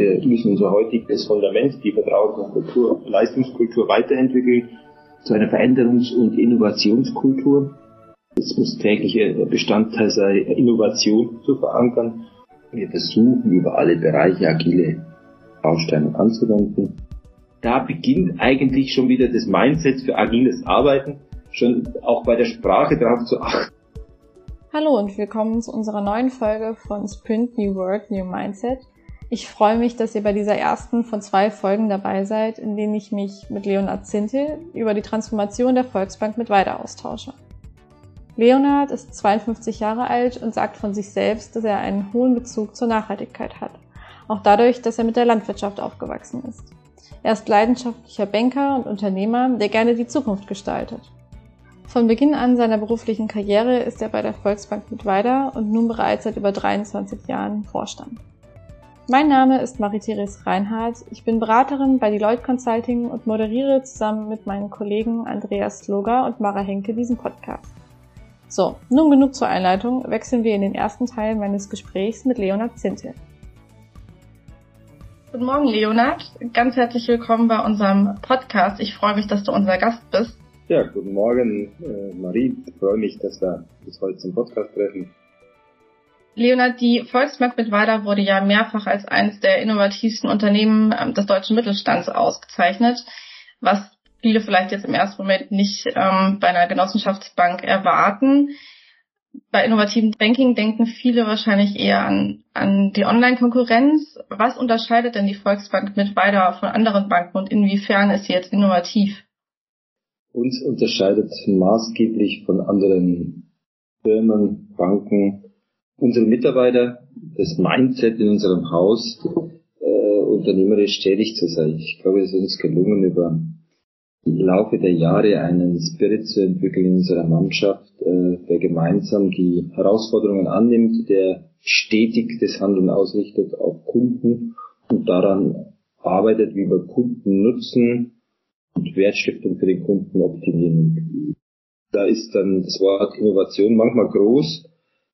Wir müssen unser heutiges Fundament, die Vertrauenskultur, Leistungskultur weiterentwickeln zu einer Veränderungs- und Innovationskultur. Es muss täglicher Bestandteil sein, Innovation zu verankern. Wir versuchen über alle Bereiche agile Bausteine anzuwenden. Da beginnt eigentlich schon wieder das Mindset für agiles Arbeiten, schon auch bei der Sprache darauf zu achten. Hallo und willkommen zu unserer neuen Folge von Sprint New World, New Mindset. Ich freue mich, dass ihr bei dieser ersten von zwei Folgen dabei seid, in denen ich mich mit Leonard Zintel über die Transformation der Volksbank mit Weide austausche. Leonard ist 52 Jahre alt und sagt von sich selbst, dass er einen hohen Bezug zur Nachhaltigkeit hat. Auch dadurch, dass er mit der Landwirtschaft aufgewachsen ist. Er ist leidenschaftlicher Banker und Unternehmer, der gerne die Zukunft gestaltet. Von Beginn an seiner beruflichen Karriere ist er bei der Volksbank mit Weida und nun bereits seit über 23 Jahren Vorstand. Mein Name ist Marie-Therese Reinhardt. Ich bin Beraterin bei Deloitte Consulting und moderiere zusammen mit meinen Kollegen Andreas Sloger und Mara Henke diesen Podcast. So, nun genug zur Einleitung. Wechseln wir in den ersten Teil meines Gesprächs mit Leonard Zintel. Guten Morgen, Leonard. Ganz herzlich willkommen bei unserem Podcast. Ich freue mich, dass du unser Gast bist. Ja, guten Morgen, äh, Marie. Ich freue mich, dass wir uns heute zum Podcast treffen. Leonard, die Volksbank mit Weider wurde ja mehrfach als eines der innovativsten Unternehmen ähm, des deutschen Mittelstands ausgezeichnet, was viele vielleicht jetzt im ersten Moment nicht ähm, bei einer Genossenschaftsbank erwarten. Bei innovativen Banking denken viele wahrscheinlich eher an, an die Online-Konkurrenz. Was unterscheidet denn die Volksbank mit Weider von anderen Banken und inwiefern ist sie jetzt innovativ? Uns unterscheidet maßgeblich von anderen Firmen, Banken, unsere Mitarbeiter, das Mindset in unserem Haus, äh, unternehmerisch tätig zu sein. Ich glaube, es ist uns gelungen, über im Laufe der Jahre einen Spirit zu entwickeln in unserer Mannschaft, äh, der gemeinsam die Herausforderungen annimmt, der stetig das Handeln ausrichtet auf Kunden und daran arbeitet, wie wir Kunden nutzen und Wertstiftung für den Kunden optimieren. Da ist dann das Wort Innovation manchmal groß,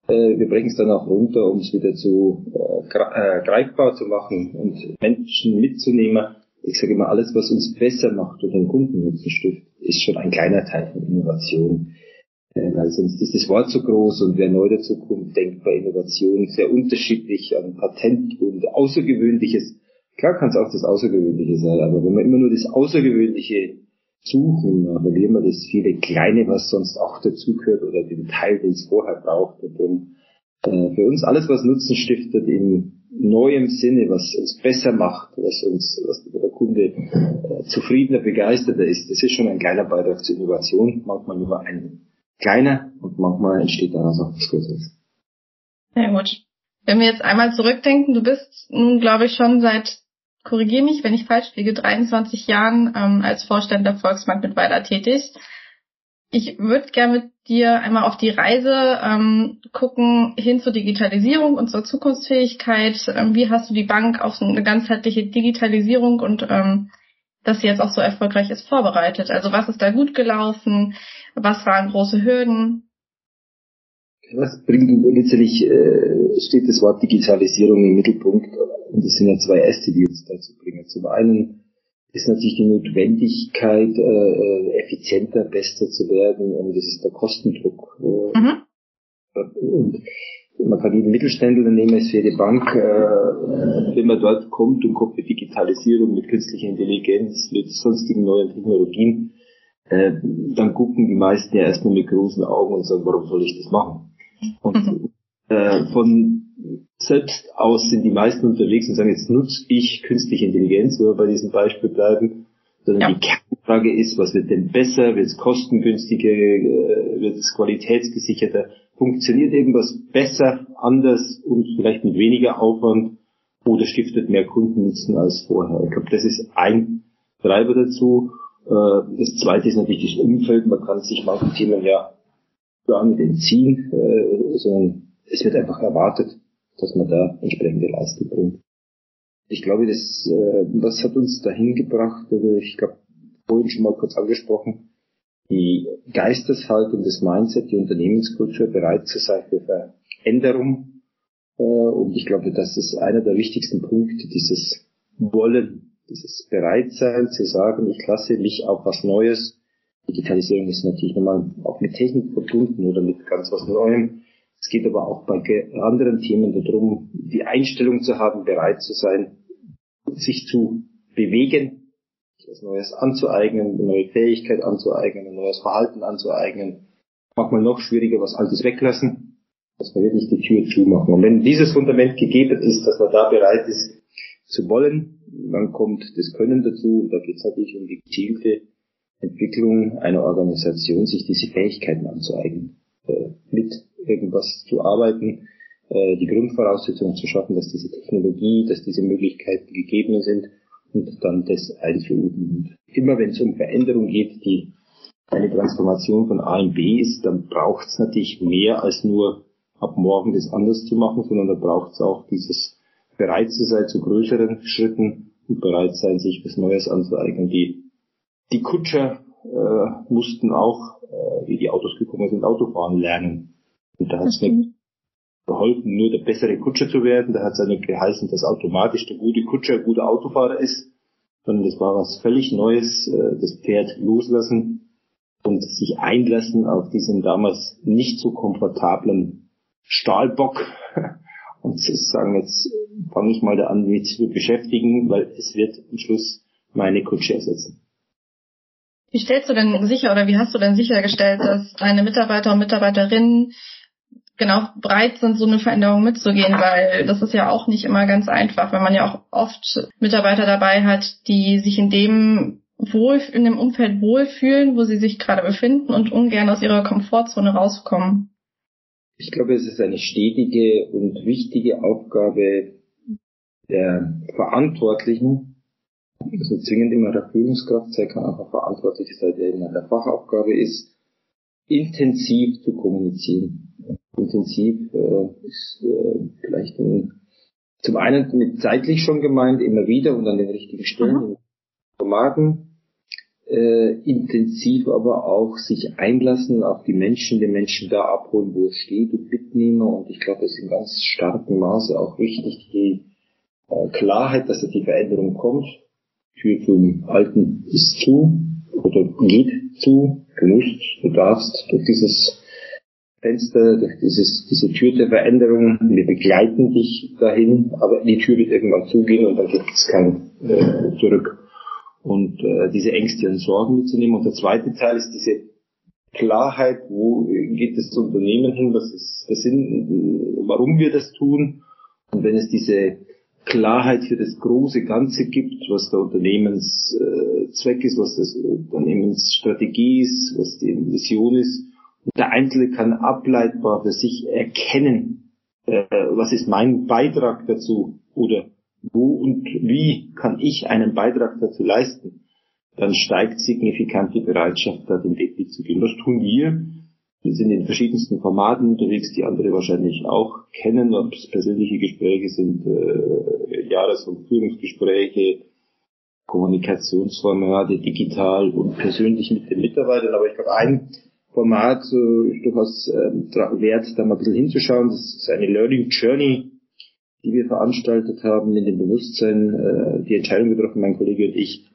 wir bringen es dann auch runter, um es wieder zu äh, äh, greifbar zu machen und Menschen mitzunehmen. Ich sage immer, alles, was uns besser macht oder einen Kundennutzen stiftet, ist schon ein kleiner Teil von Innovation. Äh, weil sonst ist das Wort so groß und wer neu dazu kommt, denkt bei Innovation sehr unterschiedlich an Patent und Außergewöhnliches. Klar kann es auch das Außergewöhnliche sein, aber wenn man immer nur das Außergewöhnliche suchen, da verlieren wir das viele Kleine, was sonst auch dazugehört oder den Teil, den es vorher braucht. Und äh, für uns alles, was Nutzen stiftet, in neuem Sinne, was uns besser macht, was uns, was der Kunde äh, zufriedener, begeisterter ist, das ist schon ein kleiner Beitrag zur Innovation, manchmal nur ein kleiner und manchmal entsteht daraus auch was Größeres. Sehr gut. Wenn wir jetzt einmal zurückdenken, du bist nun, glaube ich, schon seit korrigiere mich, wenn ich falsch liege, 23 Jahren ähm, als Vorstand der Volksbank mit weiter tätig. Ich würde gerne mit dir einmal auf die Reise ähm, gucken hin zur Digitalisierung und zur Zukunftsfähigkeit. Ähm, wie hast du die Bank auf eine ganzheitliche Digitalisierung und ähm, dass sie jetzt auch so erfolgreich ist vorbereitet? Also was ist da gut gelaufen? Was waren große Hürden? Was bringt letztlich äh, steht das Wort Digitalisierung im Mittelpunkt und es sind ja zwei Äste, die uns dazu bringen. Zum einen ist natürlich die Notwendigkeit, äh, äh effizienter, besser zu werden und das ist der Kostendruck. Mhm. Und man kann jeden Mittelständler nehmen, als für die Bank, äh, wenn man dort kommt und kommt mit Digitalisierung, mit künstlicher Intelligenz, mit sonstigen neuen Technologien, äh, dann gucken die meisten ja erstmal mit großen Augen und sagen, warum soll ich das machen? Und äh, von selbst aus sind die meisten unterwegs und sagen, jetzt nutze ich künstliche Intelligenz, wenn wir bei diesem Beispiel bleiben, sondern ja. die Kernfrage ist, was wird denn besser, wird es kostengünstiger, äh, wird es qualitätsgesicherter, funktioniert irgendwas besser, anders und vielleicht mit weniger Aufwand oder stiftet mehr Kundennutzen als vorher. Ich glaube, das ist ein Treiber dazu. Äh, das zweite ist natürlich das Umfeld. Man kann sich manchen Themen ja gar nicht entziehen, äh, sondern es wird einfach erwartet dass man da entsprechende Leistung bringt. Ich glaube, das, äh, was hat uns dahin gebracht, also ich glaube, vorhin schon mal kurz angesprochen, die Geisteshaltung, das Mindset, die Unternehmenskultur bereit zu sein für Veränderung Äh, und ich glaube, das ist einer der wichtigsten Punkte, dieses Wollen, dieses Bereitsein zu sagen, ich lasse mich auf was Neues. Digitalisierung ist natürlich nochmal auch mit Technik verbunden oder mit ganz was Neuem. Es geht aber auch bei anderen Themen darum, die Einstellung zu haben, bereit zu sein, sich zu bewegen, sich was Neues anzueignen, eine neue Fähigkeit anzueignen, ein neues Verhalten anzueignen. Manchmal noch schwieriger, was Altes weglassen, dass man wirklich die Tür zumachen. Und wenn dieses Fundament gegeben ist, dass man da bereit ist zu wollen, dann kommt das Können dazu und da geht es natürlich um die gezielte Entwicklung einer Organisation, sich diese Fähigkeiten anzueignen, äh, mit irgendwas zu arbeiten, äh, die Grundvoraussetzungen zu schaffen, dass diese Technologie, dass diese Möglichkeiten gegeben sind und dann das einzuüben. Und immer wenn es um Veränderung geht, die eine Transformation von A in B ist, dann braucht es natürlich mehr als nur ab morgen das anders zu machen, sondern da braucht es auch dieses bereit zu sein zu größeren Schritten und bereit sein, sich was Neues anzueignen. Die, die Kutscher äh, mussten auch, äh, wie die Autos gekommen sind, Autofahren lernen. Und da hat es nicht geholfen, nur der bessere Kutscher zu werden. Da hat es nicht geheißen, dass automatisch der gute Kutscher ein guter Autofahrer ist, sondern das war was völlig Neues, äh, das Pferd loslassen und sich einlassen auf diesen damals nicht so komfortablen Stahlbock und zu sagen, jetzt fange ich mal da an, mich zu beschäftigen, weil es wird am Schluss meine Kutsche ersetzen. Wie stellst du denn sicher oder wie hast du denn sichergestellt, dass deine Mitarbeiter und Mitarbeiterinnen genau bereit sind, so eine Veränderung mitzugehen, weil das ist ja auch nicht immer ganz einfach, wenn man ja auch oft Mitarbeiter dabei hat, die sich in dem wohl, in dem Umfeld wohlfühlen, wo sie sich gerade befinden und ungern aus ihrer Komfortzone rauskommen. Ich glaube, es ist eine stetige und wichtige Aufgabe der Verantwortlichen, also zwingend immer der Führungskraft sein kann, auch verantwortlich sein, der in der Fachaufgabe ist, intensiv zu kommunizieren. Intensiv äh, ist äh, vielleicht in, zum einen mit zeitlich schon gemeint, immer wieder und an den richtigen Stellen, in Formaten, äh, intensiv aber auch sich einlassen auf die Menschen, den Menschen da abholen, wo es steht und mitnehmen. Und ich glaube, es ist in ganz starkem Maße auch wichtig, die äh, Klarheit, dass da die Veränderung kommt. Tür zum Alten ist zu oder geht zu. Du musst, du darfst durch dieses Fenster, durch dieses, diese Tür der Veränderung, wir begleiten dich dahin, aber die Tür wird irgendwann zugehen und dann gibt es kein äh, Zurück und äh, diese Ängste und Sorgen mitzunehmen. Und der zweite Teil ist diese Klarheit, wo geht das Unternehmen hin, was ist der Sinn, warum wir das tun. Und wenn es diese Klarheit für das große Ganze gibt, was der Unternehmenszweck ist, was das Unternehmensstrategie ist, was die Mission ist, und der Einzelne kann ableitbar für sich erkennen, äh, was ist mein Beitrag dazu oder wo und wie kann ich einen Beitrag dazu leisten, dann steigt signifikant die Bereitschaft, da den Weg mitzugehen. Das tun wir. Wir sind in verschiedensten Formaten unterwegs, die andere wahrscheinlich auch kennen, ob es persönliche Gespräche sind, äh, Jahres- und Führungsgespräche, Kommunikationsformate, digital und persönlich mit den Mitarbeitern. Aber ich glaube, ein Format äh, ist durchaus äh, wert, da mal ein bisschen hinzuschauen. Das ist eine Learning Journey, die wir veranstaltet haben, in dem Bewusstsein äh, die Entscheidung getroffen, mein Kollege und ich,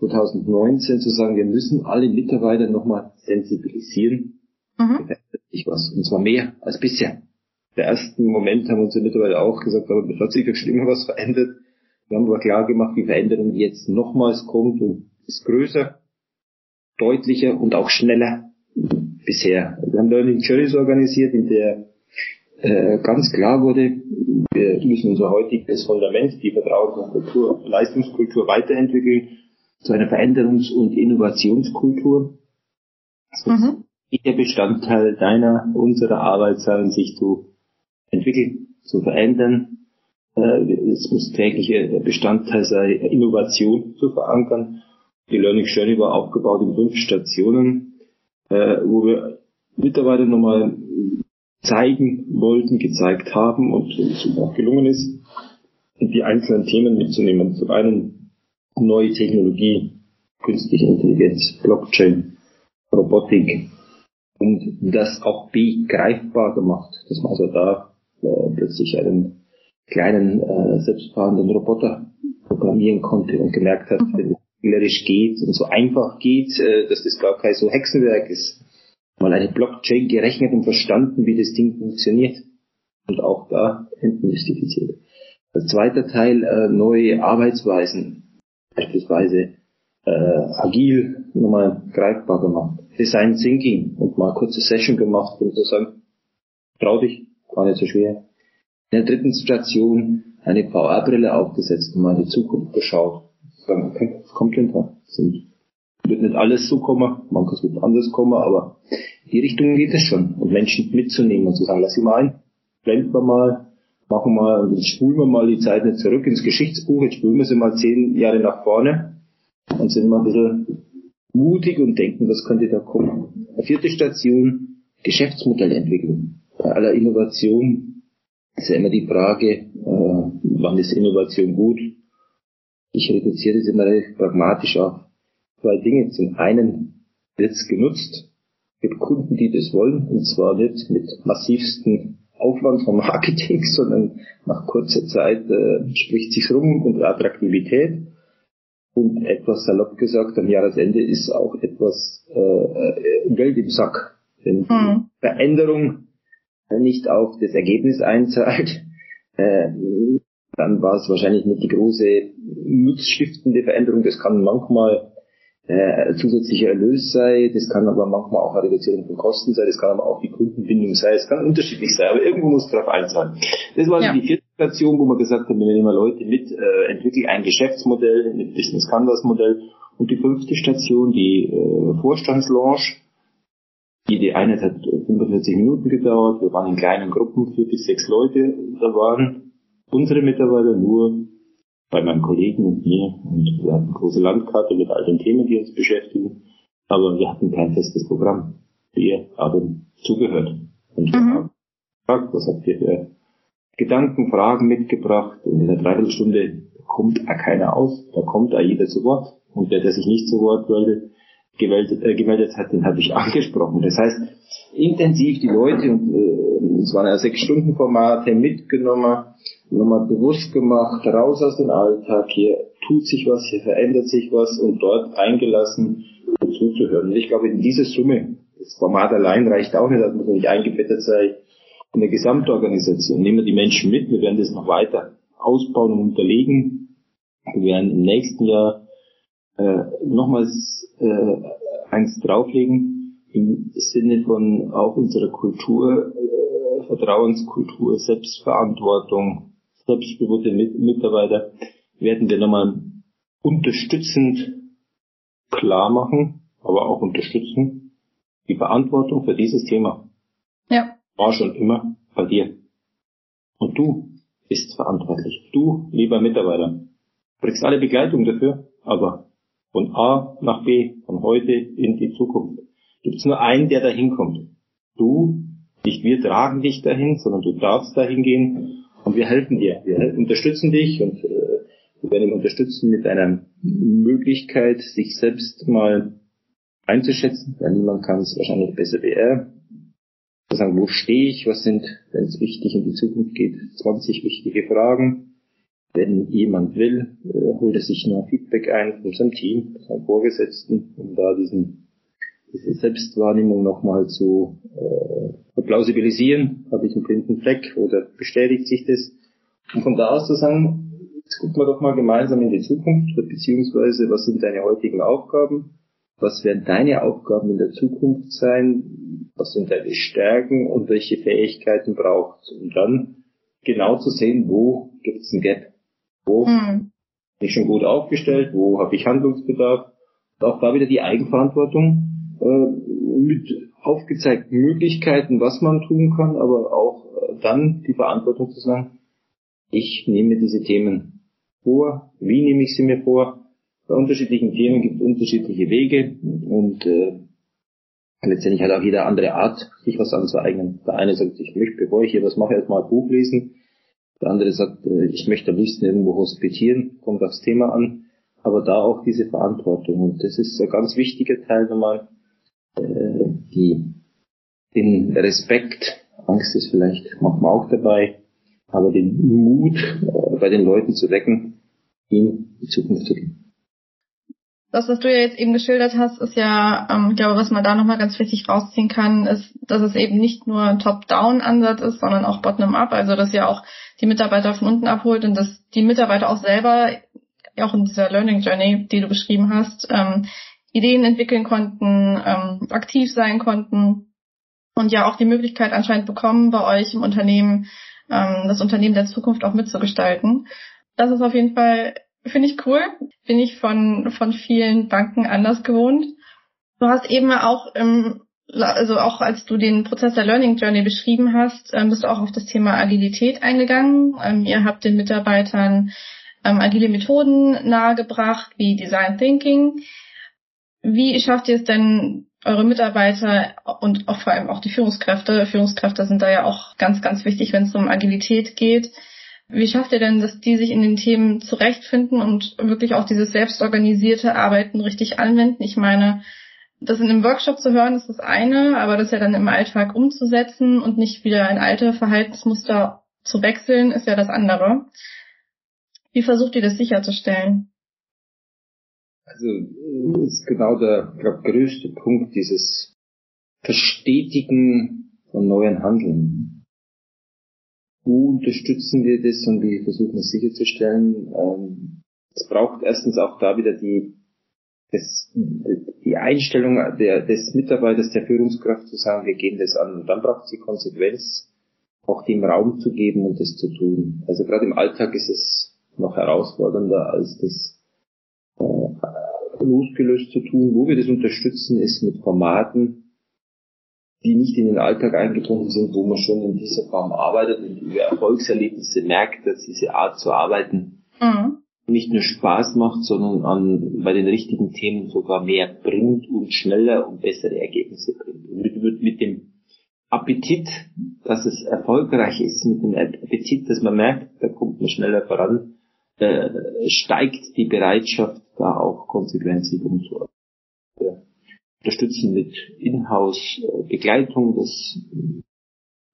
2019 zu sagen, wir müssen alle Mitarbeiter nochmal sensibilisieren. Mhm. Ich was. Und zwar mehr als bisher. Der ersten Moment haben unsere Mitarbeiter auch gesagt, aber es hat sich schon immer was verändert. Wir haben aber klar gemacht, die Veränderung, die jetzt nochmals kommt und ist größer, deutlicher und auch schneller bisher. Wir haben Learning Journeys organisiert, in der äh, ganz klar wurde, wir müssen unser heutiges Fundament, die Vertrauens- und Kultur, Leistungskultur weiterentwickeln zu einer Veränderungs- und Innovationskultur. Das mhm. Der Bestandteil deiner, unserer Arbeit sein, sich zu entwickeln, zu verändern. Äh, es muss täglicher Bestandteil sein, Innovation zu verankern. Die Learning Journey war aufgebaut in fünf Stationen, äh, wo wir Mitarbeiter nochmal zeigen wollten, gezeigt haben und es auch gelungen ist, die einzelnen Themen mitzunehmen. Zum einen neue Technologie, künstliche Intelligenz, Blockchain, Robotik und das auch begreifbar gemacht, dass man also da äh, plötzlich einen kleinen äh, selbstfahrenden Roboter programmieren konnte und gemerkt hat, wenn es spielerisch geht und so einfach geht, äh, dass das gar kein so Hexenwerk ist. Mal eine Blockchain gerechnet und verstanden, wie das Ding funktioniert. Und auch da entmystifiziert. Der zweite Teil, äh, neue Arbeitsweisen. Beispielsweise äh, agil nochmal greifbar gemacht. Design Thinking und mal kurze Session gemacht und so sagen, trau dich, war nicht so schwer. In der dritten Station eine VR-Brille aufgesetzt und mal in die Zukunft geschaut. Sagen, okay, was kommt denn da? Sind, wird nicht alles so kommen, manches wird anders kommen, aber in die Richtung geht es schon. Und Menschen mitzunehmen und zu sagen, lass sie mal ein, blenden wir mal, machen wir mal, und jetzt spulen wir mal die Zeit nicht zurück ins Geschichtsbuch, jetzt spulen wir sie mal zehn Jahre nach vorne und sind mal ein bisschen mutig und denken, was könnte da kommen. Vierte Station, Geschäftsmodellentwicklung. Bei aller Innovation ist ja immer die Frage, äh, wann ist Innovation gut? Ich reduziere das immer recht pragmatisch auf zwei Dinge. Zum einen wird es genutzt, gibt Kunden, die das wollen, und zwar nicht mit massivsten Aufwand vom Marketing, sondern nach kurzer Zeit äh, spricht sich rum und Attraktivität. Und etwas salopp gesagt, am Jahresende ist auch etwas äh, äh Geld im Sack. Wenn die mhm. Veränderung nicht auf das Ergebnis einzahlt, äh, dann war es wahrscheinlich nicht die große nutzstiftende Veränderung. Das kann manchmal äh, zusätzlicher Erlös sei, das kann aber manchmal auch eine Reduzierung von Kosten sein, das kann aber auch die Kundenbindung sein, es kann unterschiedlich sein, aber irgendwo muss drauf einzahlen. Das war ja. die vierte Station, wo wir gesagt haben, wir nehmen mal Leute mit, äh, entwickeln ein Geschäftsmodell, ein Business Canvas Modell und die fünfte Station, die äh, Vorstandslaunch, die, die Einheit hat 45 Minuten gedauert, wir waren in kleinen Gruppen, vier bis sechs Leute, da waren unsere Mitarbeiter nur bei meinen Kollegen und mir. Und wir hatten eine große Landkarte mit all den Themen, die uns beschäftigen. Aber wir hatten kein festes Programm. Wir haben zugehört. Und mhm. gefragt, was habt ihr für Gedanken, Fragen mitgebracht? Und in der Dreiviertelstunde kommt auch keiner aus. Da kommt auch jeder zu Wort. Und der, der sich nicht zu Wort meldet, gemeldet, äh, gemeldet hat, den habe ich angesprochen. Das heißt, intensiv die Leute, und äh, es waren ja sechs Stunden Formate, mitgenommen, nochmal bewusst gemacht, raus aus dem Alltag, hier tut sich was, hier verändert sich was und dort eingelassen, zuzuhören. Und ich glaube, in dieser Summe, das Format allein reicht auch nicht, dass man nicht eingebettet sei in der Gesamtorganisation. Nehmen wir die Menschen mit, wir werden das noch weiter ausbauen und unterlegen. Wir werden im nächsten Jahr äh, nochmals äh, eins drauflegen im Sinne von auch unserer Kultur, äh, Vertrauenskultur, Selbstverantwortung, selbstbewusste Mitarbeiter werden wir nochmal unterstützend klar machen, aber auch unterstützen die Verantwortung für dieses Thema. War schon immer bei dir. Und du bist verantwortlich. Du, lieber Mitarbeiter, kriegst alle Begleitung dafür, aber von A nach B, von heute in die Zukunft, gibt es nur einen, der dahin kommt. Du, nicht wir tragen dich dahin, sondern du darfst dahin gehen und wir helfen dir. Wir unterstützen dich und äh, wir werden ihn unterstützen mit einer Möglichkeit, sich selbst mal einzuschätzen, weil niemand kann es wahrscheinlich besser wie er. Zu sagen, wo stehe ich, was sind, wenn es wichtig in die Zukunft geht, 20 wichtige Fragen. Wenn jemand will, äh, holt er sich noch Feedback ein von seinem Team, von seinem Vorgesetzten, um da diesen, diese Selbstwahrnehmung nochmal zu äh, plausibilisieren, habe ich einen blinden Fleck oder bestätigt sich das? Und von da aus zu sagen, jetzt gucken wir doch mal gemeinsam in die Zukunft, beziehungsweise was sind deine heutigen Aufgaben? Was werden deine Aufgaben in der Zukunft sein? Was sind deine Stärken und welche Fähigkeiten braucht es? Und dann genau zu sehen, wo gibt es ein Gap? Wo mhm. bin ich schon gut aufgestellt? Wo habe ich Handlungsbedarf? Und auch da wieder die Eigenverantwortung äh, mit aufgezeigten Möglichkeiten, was man tun kann, aber auch äh, dann die Verantwortung zu sagen, ich nehme diese Themen vor, wie nehme ich sie mir vor? Bei unterschiedlichen Themen gibt es unterschiedliche Wege und äh, letztendlich hat auch jeder andere Art, sich was anzueignen. Der eine sagt, ich möchte, bevor ich hier was mache, erstmal ein Buch lesen. Der andere sagt, äh, ich möchte am liebsten irgendwo hospitieren, kommt aufs Thema an. Aber da auch diese Verantwortung. Und das ist ein ganz wichtiger Teil nochmal, äh, die, den Respekt Angst ist vielleicht manchmal auch dabei, aber den Mut äh, bei den Leuten zu wecken, in die Zukunft zu gehen. Das, was du ja jetzt eben geschildert hast, ist ja, ähm, ich glaube, was man da nochmal ganz wichtig rausziehen kann, ist, dass es eben nicht nur ein Top-Down-Ansatz ist, sondern auch Bottom-up, also dass ihr auch die Mitarbeiter von unten abholt und dass die Mitarbeiter auch selber, auch in dieser Learning Journey, die du beschrieben hast, ähm, Ideen entwickeln konnten, ähm, aktiv sein konnten und ja auch die Möglichkeit anscheinend bekommen, bei euch im Unternehmen ähm, das Unternehmen der Zukunft auch mitzugestalten. Das ist auf jeden Fall Finde ich cool. Bin ich von, von vielen Banken anders gewohnt. Du hast eben auch im, also auch als du den Prozess der Learning Journey beschrieben hast, ähm, bist du auch auf das Thema Agilität eingegangen. Ähm, ihr habt den Mitarbeitern ähm, agile Methoden nahegebracht, wie Design Thinking. Wie schafft ihr es denn, eure Mitarbeiter und auch vor allem auch die Führungskräfte, Führungskräfte sind da ja auch ganz, ganz wichtig, wenn es um Agilität geht, wie schafft ihr denn, dass die sich in den Themen zurechtfinden und wirklich auch dieses selbstorganisierte Arbeiten richtig anwenden? Ich meine, das in einem Workshop zu hören ist das eine, aber das ja dann im Alltag umzusetzen und nicht wieder in alte Verhaltensmuster zu wechseln, ist ja das andere. Wie versucht ihr das sicherzustellen? Also ist genau der glaub, größte Punkt, dieses Verstetigen von neuen Handeln wo unterstützen wir das und wie versuchen es sicherzustellen. Ähm, es braucht erstens auch da wieder die, das, die Einstellung der, des Mitarbeiters, der Führungskraft zu sagen, wir gehen das an. Und dann braucht es die Konsequenz, auch dem Raum zu geben und das zu tun. Also gerade im Alltag ist es noch herausfordernder, als das äh, losgelöst zu tun. Wo wir das unterstützen, ist mit Formaten, die nicht in den Alltag eingebunden sind, wo man schon in dieser Form arbeitet und über Erfolgserlebnisse merkt, dass diese Art zu arbeiten mhm. nicht nur Spaß macht, sondern an, bei den richtigen Themen sogar mehr bringt und schneller und bessere Ergebnisse bringt. Und mit, mit dem Appetit, dass es erfolgreich ist, mit dem Appetit, dass man merkt, da kommt man schneller voran, äh, steigt die Bereitschaft, da auch konsequent umzuarbeiten unterstützen mit Inhouse-Begleitung, dass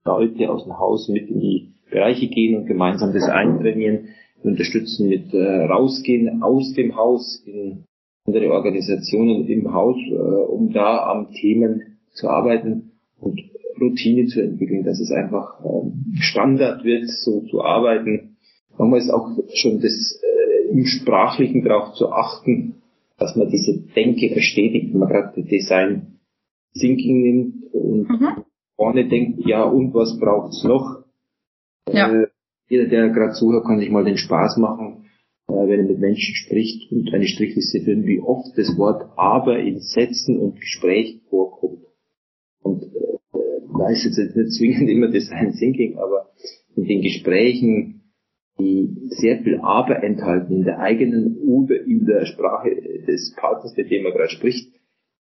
Leute aus dem Haus mit in die Bereiche gehen und gemeinsam das eintrainieren. Wir unterstützen mit äh, Rausgehen aus dem Haus in andere Organisationen im Haus, äh, um da am Themen zu arbeiten und Routine zu entwickeln, dass es einfach äh, Standard wird, so zu arbeiten. Manchmal ist auch schon das äh, im Sprachlichen darauf zu achten, dass man diese Denke verstetigt, wenn man gerade Design Thinking nimmt und mhm. vorne denkt, ja und was braucht's noch? Ja. Äh, jeder, der gerade zuhört, kann sich mal den Spaß machen, äh, wenn er mit Menschen spricht und eine Strichliste führen, wie oft das Wort aber in Sätzen und Gespräch vorkommt. Und äh, da ist jetzt nicht zwingend immer Design Thinking, aber in den Gesprächen die sehr viel Aber enthalten in der eigenen oder in der Sprache des Partners, mit dem man gerade spricht.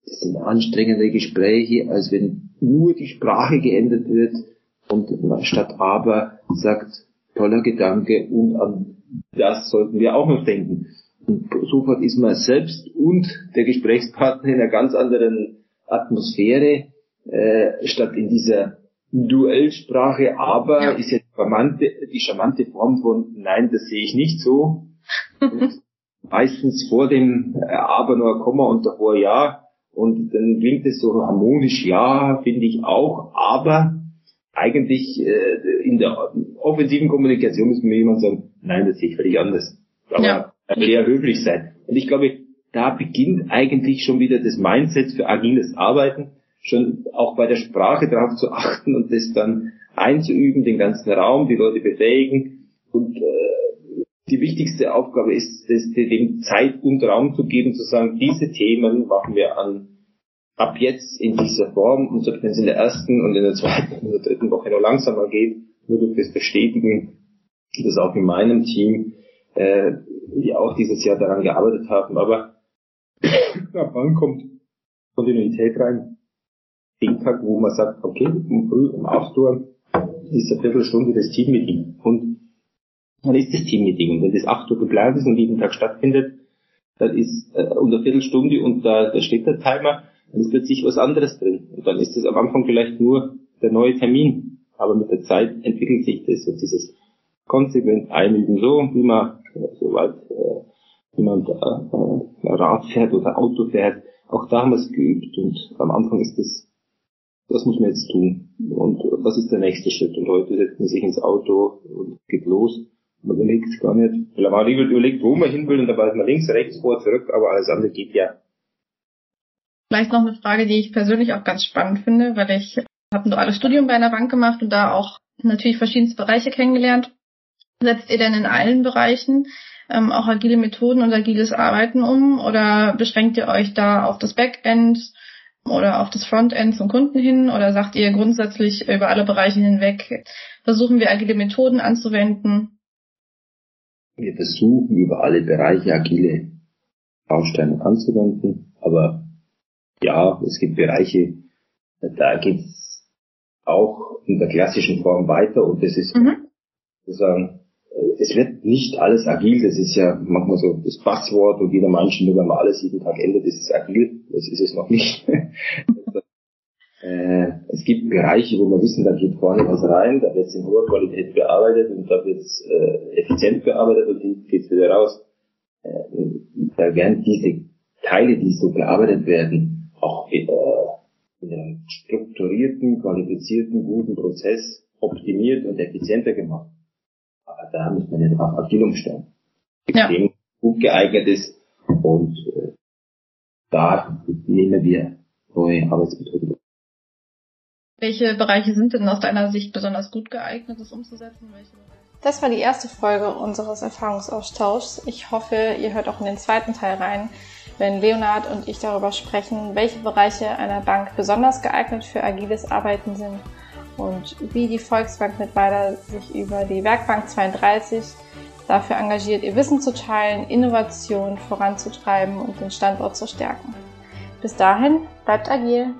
Das sind anstrengende Gespräche, als wenn nur die Sprache geändert wird und man statt Aber sagt, toller Gedanke und an das sollten wir auch noch denken. Und sofort ist man selbst und der Gesprächspartner in einer ganz anderen Atmosphäre, äh, statt in dieser Duellsprache, aber ja. ist jetzt charmante, die charmante Form von Nein, das sehe ich nicht so. meistens vor dem äh, Aber nur Komma und davor Ja. Und dann klingt es so harmonisch, ja, finde ich auch, aber eigentlich äh, in der offensiven Kommunikation muss mir jemand sagen, nein, das sehe ich völlig anders. Aber ja. er will ja höflich sein. Und ich glaube, da beginnt eigentlich schon wieder das Mindset für agiles Arbeiten schon auch bei der Sprache darauf zu achten und das dann einzuüben, den ganzen Raum, die Leute befähigen. Und äh, die wichtigste Aufgabe ist, das, dem Zeit und Raum zu geben, zu sagen, diese Themen machen wir an ab jetzt in dieser Form und wenn es in der ersten und in der zweiten und der dritten Woche noch langsamer geht, nur durch das Bestätigen, das auch in meinem Team, äh, die auch dieses Jahr daran gearbeitet haben, aber ab wann kommt Kontinuität rein? den Tag, wo man sagt, okay, um früh um 8 Uhr ist eine Viertelstunde das Teammeeting. Und dann ist das Teammeeting. Und wenn das 8 Uhr geplant ist und jeden Tag stattfindet, dann ist äh, unter Viertelstunde und da, da steht der Timer, dann ist plötzlich was anderes drin. Und dann ist das am Anfang vielleicht nur der neue Termin. Aber mit der Zeit entwickelt sich das so dieses konsequent einüben, so wie man äh, soweit äh, wie man äh, Rad fährt oder Auto fährt. Auch da haben wir es geübt und am Anfang ist das, das muss man jetzt tun. Und was ist der nächste Schritt? Und heute setzt man sich ins Auto und geht los. Man überlegt gar nicht. Weil man überlegt, wo man hin will und dabei ist man links, rechts, vor, zurück, aber alles andere geht ja. Vielleicht noch eine Frage, die ich persönlich auch ganz spannend finde, weil ich habe ein duales Studium bei einer Bank gemacht und da auch natürlich verschiedenste Bereiche kennengelernt. Setzt ihr denn in allen Bereichen ähm, auch agile Methoden und agiles Arbeiten um oder beschränkt ihr euch da auf das Backend oder auf das Frontend zum Kunden hin oder sagt ihr grundsätzlich über alle Bereiche hinweg, versuchen wir agile Methoden anzuwenden? Wir versuchen über alle Bereiche agile Bausteine anzuwenden, aber ja, es gibt Bereiche, da geht's auch in der klassischen Form weiter und das ist mhm. sozusagen es wird nicht alles agil, das ist ja manchmal so das Passwort und jeder meint schon, nur wenn man alles jeden Tag ändert, ist es agil. Das ist es noch nicht. äh, es gibt Bereiche, wo wir wissen, da geht vorne was rein, da wird es in hoher Qualität bearbeitet und da wird es äh, effizient bearbeitet und dann geht es wieder raus. Äh, da werden diese Teile, die so bearbeitet werden, auch in einem strukturierten, qualifizierten, guten Prozess optimiert und effizienter gemacht da muss man ja darauf agil umstellen. Extrem ja. gut geeignet ist und äh, da nehmen wir neue Arbeitsmethoden. Welche Bereiche sind denn aus deiner Sicht besonders gut geeignet, das umzusetzen? das war die erste Folge unseres Erfahrungsaustauschs. Ich hoffe, ihr hört auch in den zweiten Teil rein, wenn Leonard und ich darüber sprechen, welche Bereiche einer Bank besonders geeignet für agiles Arbeiten sind und wie die Volksbank Mittweida sich über die Werkbank 32 dafür engagiert, ihr Wissen zu teilen, Innovation voranzutreiben und den Standort zu stärken. Bis dahin, bleibt agil!